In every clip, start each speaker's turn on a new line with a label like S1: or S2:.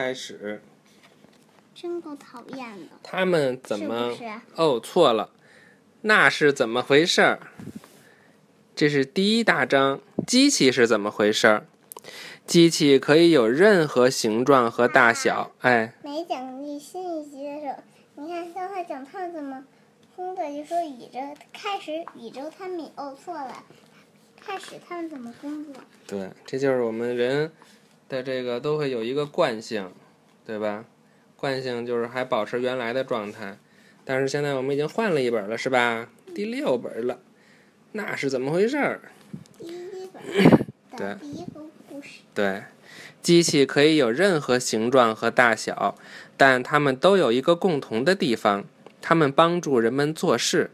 S1: 开始。
S2: 真够讨厌的。
S1: 他们怎么？
S2: 是是
S1: 哦，错了，那是怎么回事儿？这是第一大章，机器是怎么回事儿？机器可以有任何形状和大小。哎，
S2: 没讲第新一集的时候，你看刚才讲他们怎么工作，就说宇宙开始宇宙他们哦错了，开始他们怎么工作？
S1: 对，这就是我们人的这个都会有一个惯性，对吧？惯性就是还保持原来的状态，但是现在我们已经换了一本了，是吧？第六本了，那是怎么回事儿？
S2: 第一本
S1: 对
S2: 的第一个故事，
S1: 对，机器可以有任何形状和大小，但它们都有一个共同的地方，它们帮助人们做事。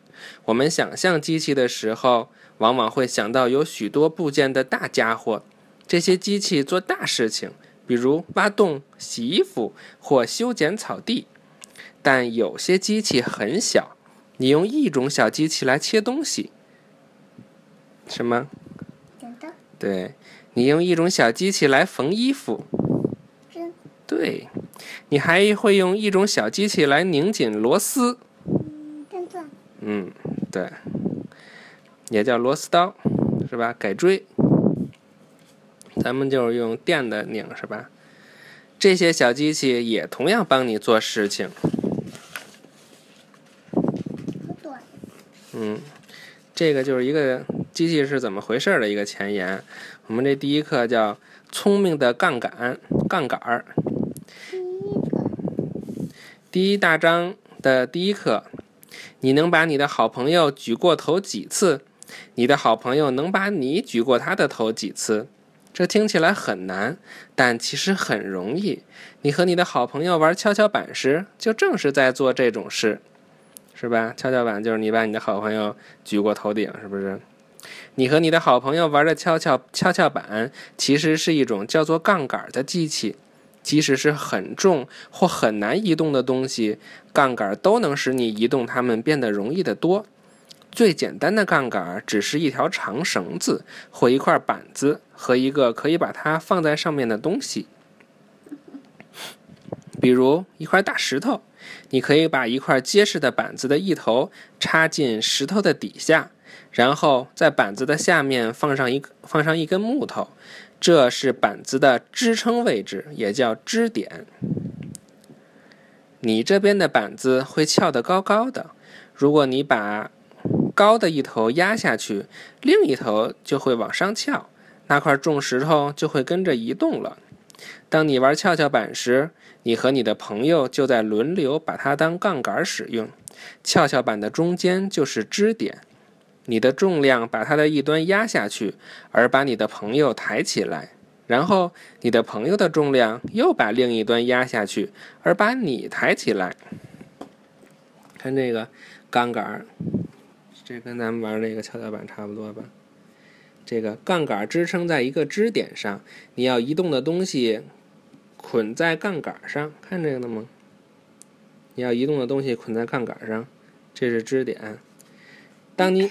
S1: 我们想象机器的时候，往往会想到有许多部件的大家伙，这些机器做大事情，比如挖洞、洗衣服或修剪草地。但有些机器很小，你用一种小机器来切东西，什么？对，你用一种小机器来缝衣服。
S2: 针
S1: 对，你还会用一种小机器来拧紧螺丝。
S2: 嗯，
S1: 对，也叫螺丝刀，是吧？改锥，咱们就是用电的拧，是吧？这些小机器也同样帮你做事情。嗯，这个就是一个机器是怎么回事的一个前言。我们这第一课叫“聪明的杠杆”，杠杆儿。
S2: 第一个
S1: 第一大章的第一课，你能把你的好朋友举过头几次？你的好朋友能把你举过他的头几次？这听起来很难，但其实很容易。你和你的好朋友玩跷跷板时，就正是在做这种事，是吧？跷跷板就是你把你的好朋友举过头顶，是不是？你和你的好朋友玩的跷跷跷跷板，其实是一种叫做杠杆的机器。即使是很重或很难移动的东西，杠杆都能使你移动它们变得容易得多。最简单的杠杆只是一条长绳子或一块板子和一个可以把它放在上面的东西，比如一块大石头。你可以把一块结实的板子的一头插进石头的底下，然后在板子的下面放上一放上一根木头，这是板子的支撑位置，也叫支点。你这边的板子会翘得高高的，如果你把高的一头压下去，另一头就会往上翘，那块重石头就会跟着移动了。当你玩跷跷板时，你和你的朋友就在轮流把它当杠杆使用。跷跷板的中间就是支点，你的重量把它的一端压下去，而把你的朋友抬起来，然后你的朋友的重量又把另一端压下去，而把你抬起来。看这个杠杆儿，这跟咱们玩那个跷跷板差不多吧？这个杠杆支撑在一个支点上，你要移动的东西捆在杠杆上，看这个了吗？你要移动的东西捆在杠杆上，这是支点。当你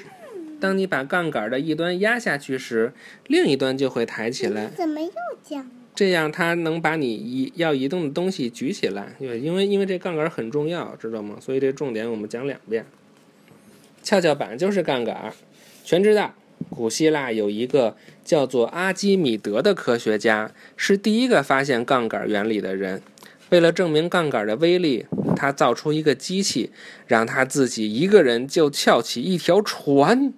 S1: 当你把杠杆的一端压下去时，另一端就会抬起来，
S2: 怎么又讲？
S1: 这样它能把你移要移动的东西举起来。对，因为因为这杠杆很重要，知道吗？所以这重点我们讲两遍。跷跷板就是杠杆，全知道。古希腊有一个叫做阿基米德的科学家，是第一个发现杠杆原理的人。为了证明杠杆的威力，他造出一个机器，让他自己一个人就翘起一条船。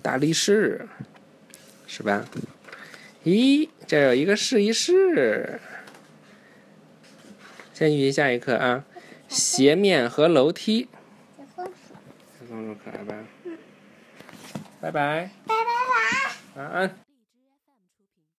S1: 大力士，是吧？咦，这有一个试一试。先预习下一课啊，斜面和楼梯。小松鼠，可爱吧？拜拜，
S2: 拜拜啦。
S1: 晚安。